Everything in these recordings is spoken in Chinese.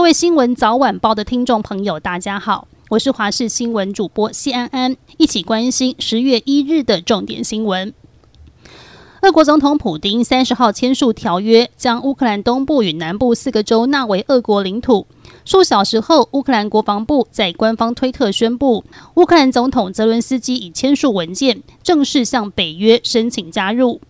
各位新闻早晚报的听众朋友，大家好，我是华视新闻主播谢安安，一起关心十月一日的重点新闻。俄国总统普丁三十号签署条约，将乌克兰东部与南部四个州纳为俄国领土。数小时后，乌克兰国防部在官方推特宣布，乌克兰总统泽伦斯基已签署文件，正式向北约申请加入。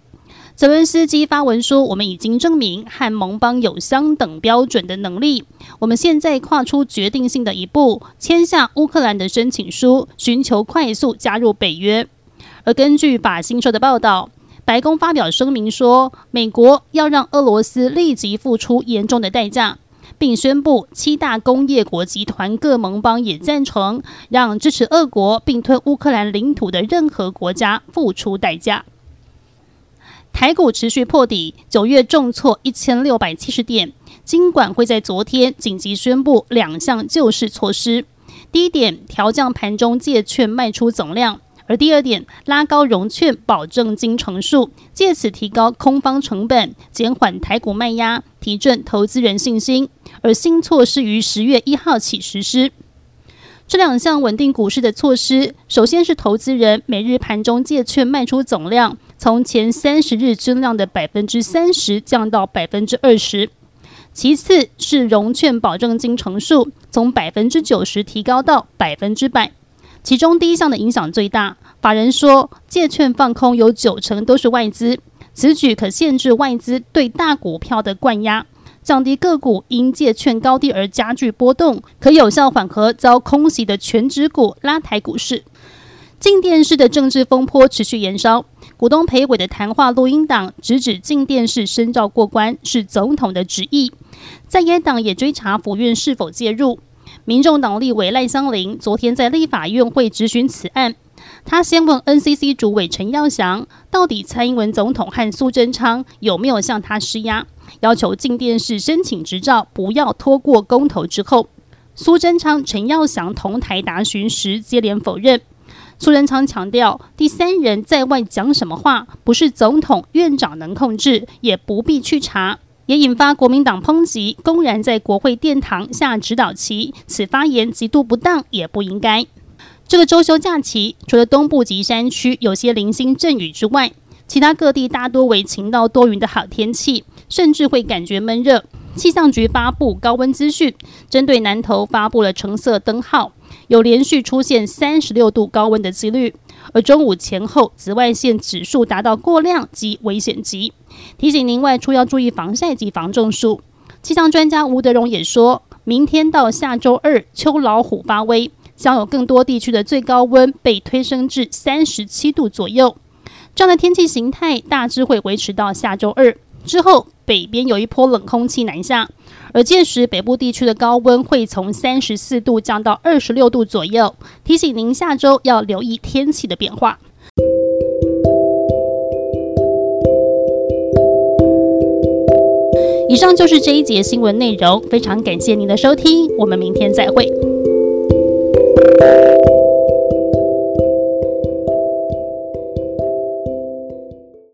泽伦斯基发文说：“我们已经证明和盟邦有相等标准的能力。我们现在跨出决定性的一步，签下乌克兰的申请书，寻求快速加入北约。”而根据法新社的报道，白宫发表声明说，美国要让俄罗斯立即付出严重的代价，并宣布七大工业国集团各盟邦也赞成让支持俄国并吞乌克兰领土的任何国家付出代价。台股持续破底，九月重挫一千六百七十点。金管会在昨天紧急宣布两项救市措施：第一点，调降盘中借券卖出总量；而第二点，拉高融券保证金成数，借此提高空方成本，减缓台股卖压，提振投资人信心。而新措施于十月一号起实施。这两项稳定股市的措施，首先是投资人每日盘中借券卖出总量。从前三十日均量的百分之三十降到百分之二十，其次是融券保证金成数从百分之九十提高到百分之百。其中第一项的影响最大，法人说借券放空有九成都是外资，此举可限制外资对大股票的灌压，降低个股因借券高低而加剧波动，可有效缓和遭空袭的权值股拉抬股市。静电式的政治风波持续延烧，股东陪委的谈话录音档直指镜电视申照过关是总统的旨意，在野党也追查府院是否介入。民众党立委赖香伶昨天在立法院会质询此案，他先问 NCC 主委陈耀祥，到底蔡英文总统和苏贞昌有没有向他施压，要求进电视申请执照不要拖过公投之后，苏贞昌、陈耀祥同台答询时接连否认。苏贞昌强调，第三人在外讲什么话，不是总统、院长能控制，也不必去查，也引发国民党抨击，公然在国会殿堂下指导旗，此发言极度不当，也不应该。这个周休假期，除了东部及山区有些零星阵雨之外，其他各地大多为晴到多云的好天气，甚至会感觉闷热。气象局发布高温资讯，针对南投发布了橙色灯号。有连续出现三十六度高温的几率，而中午前后紫外线指数达到过量及危险级，提醒您外出要注意防晒及防中暑。气象专家吴德荣也说，明天到下周二秋老虎发威，将有更多地区的最高温被推升至三十七度左右。这样的天气形态大致会维持到下周二之后，北边有一波冷空气南下。而届时，北部地区的高温会从三十四度降到二十六度左右，提醒您下周要留意天气的变化。以上就是这一节新闻内容，非常感谢您的收听，我们明天再会。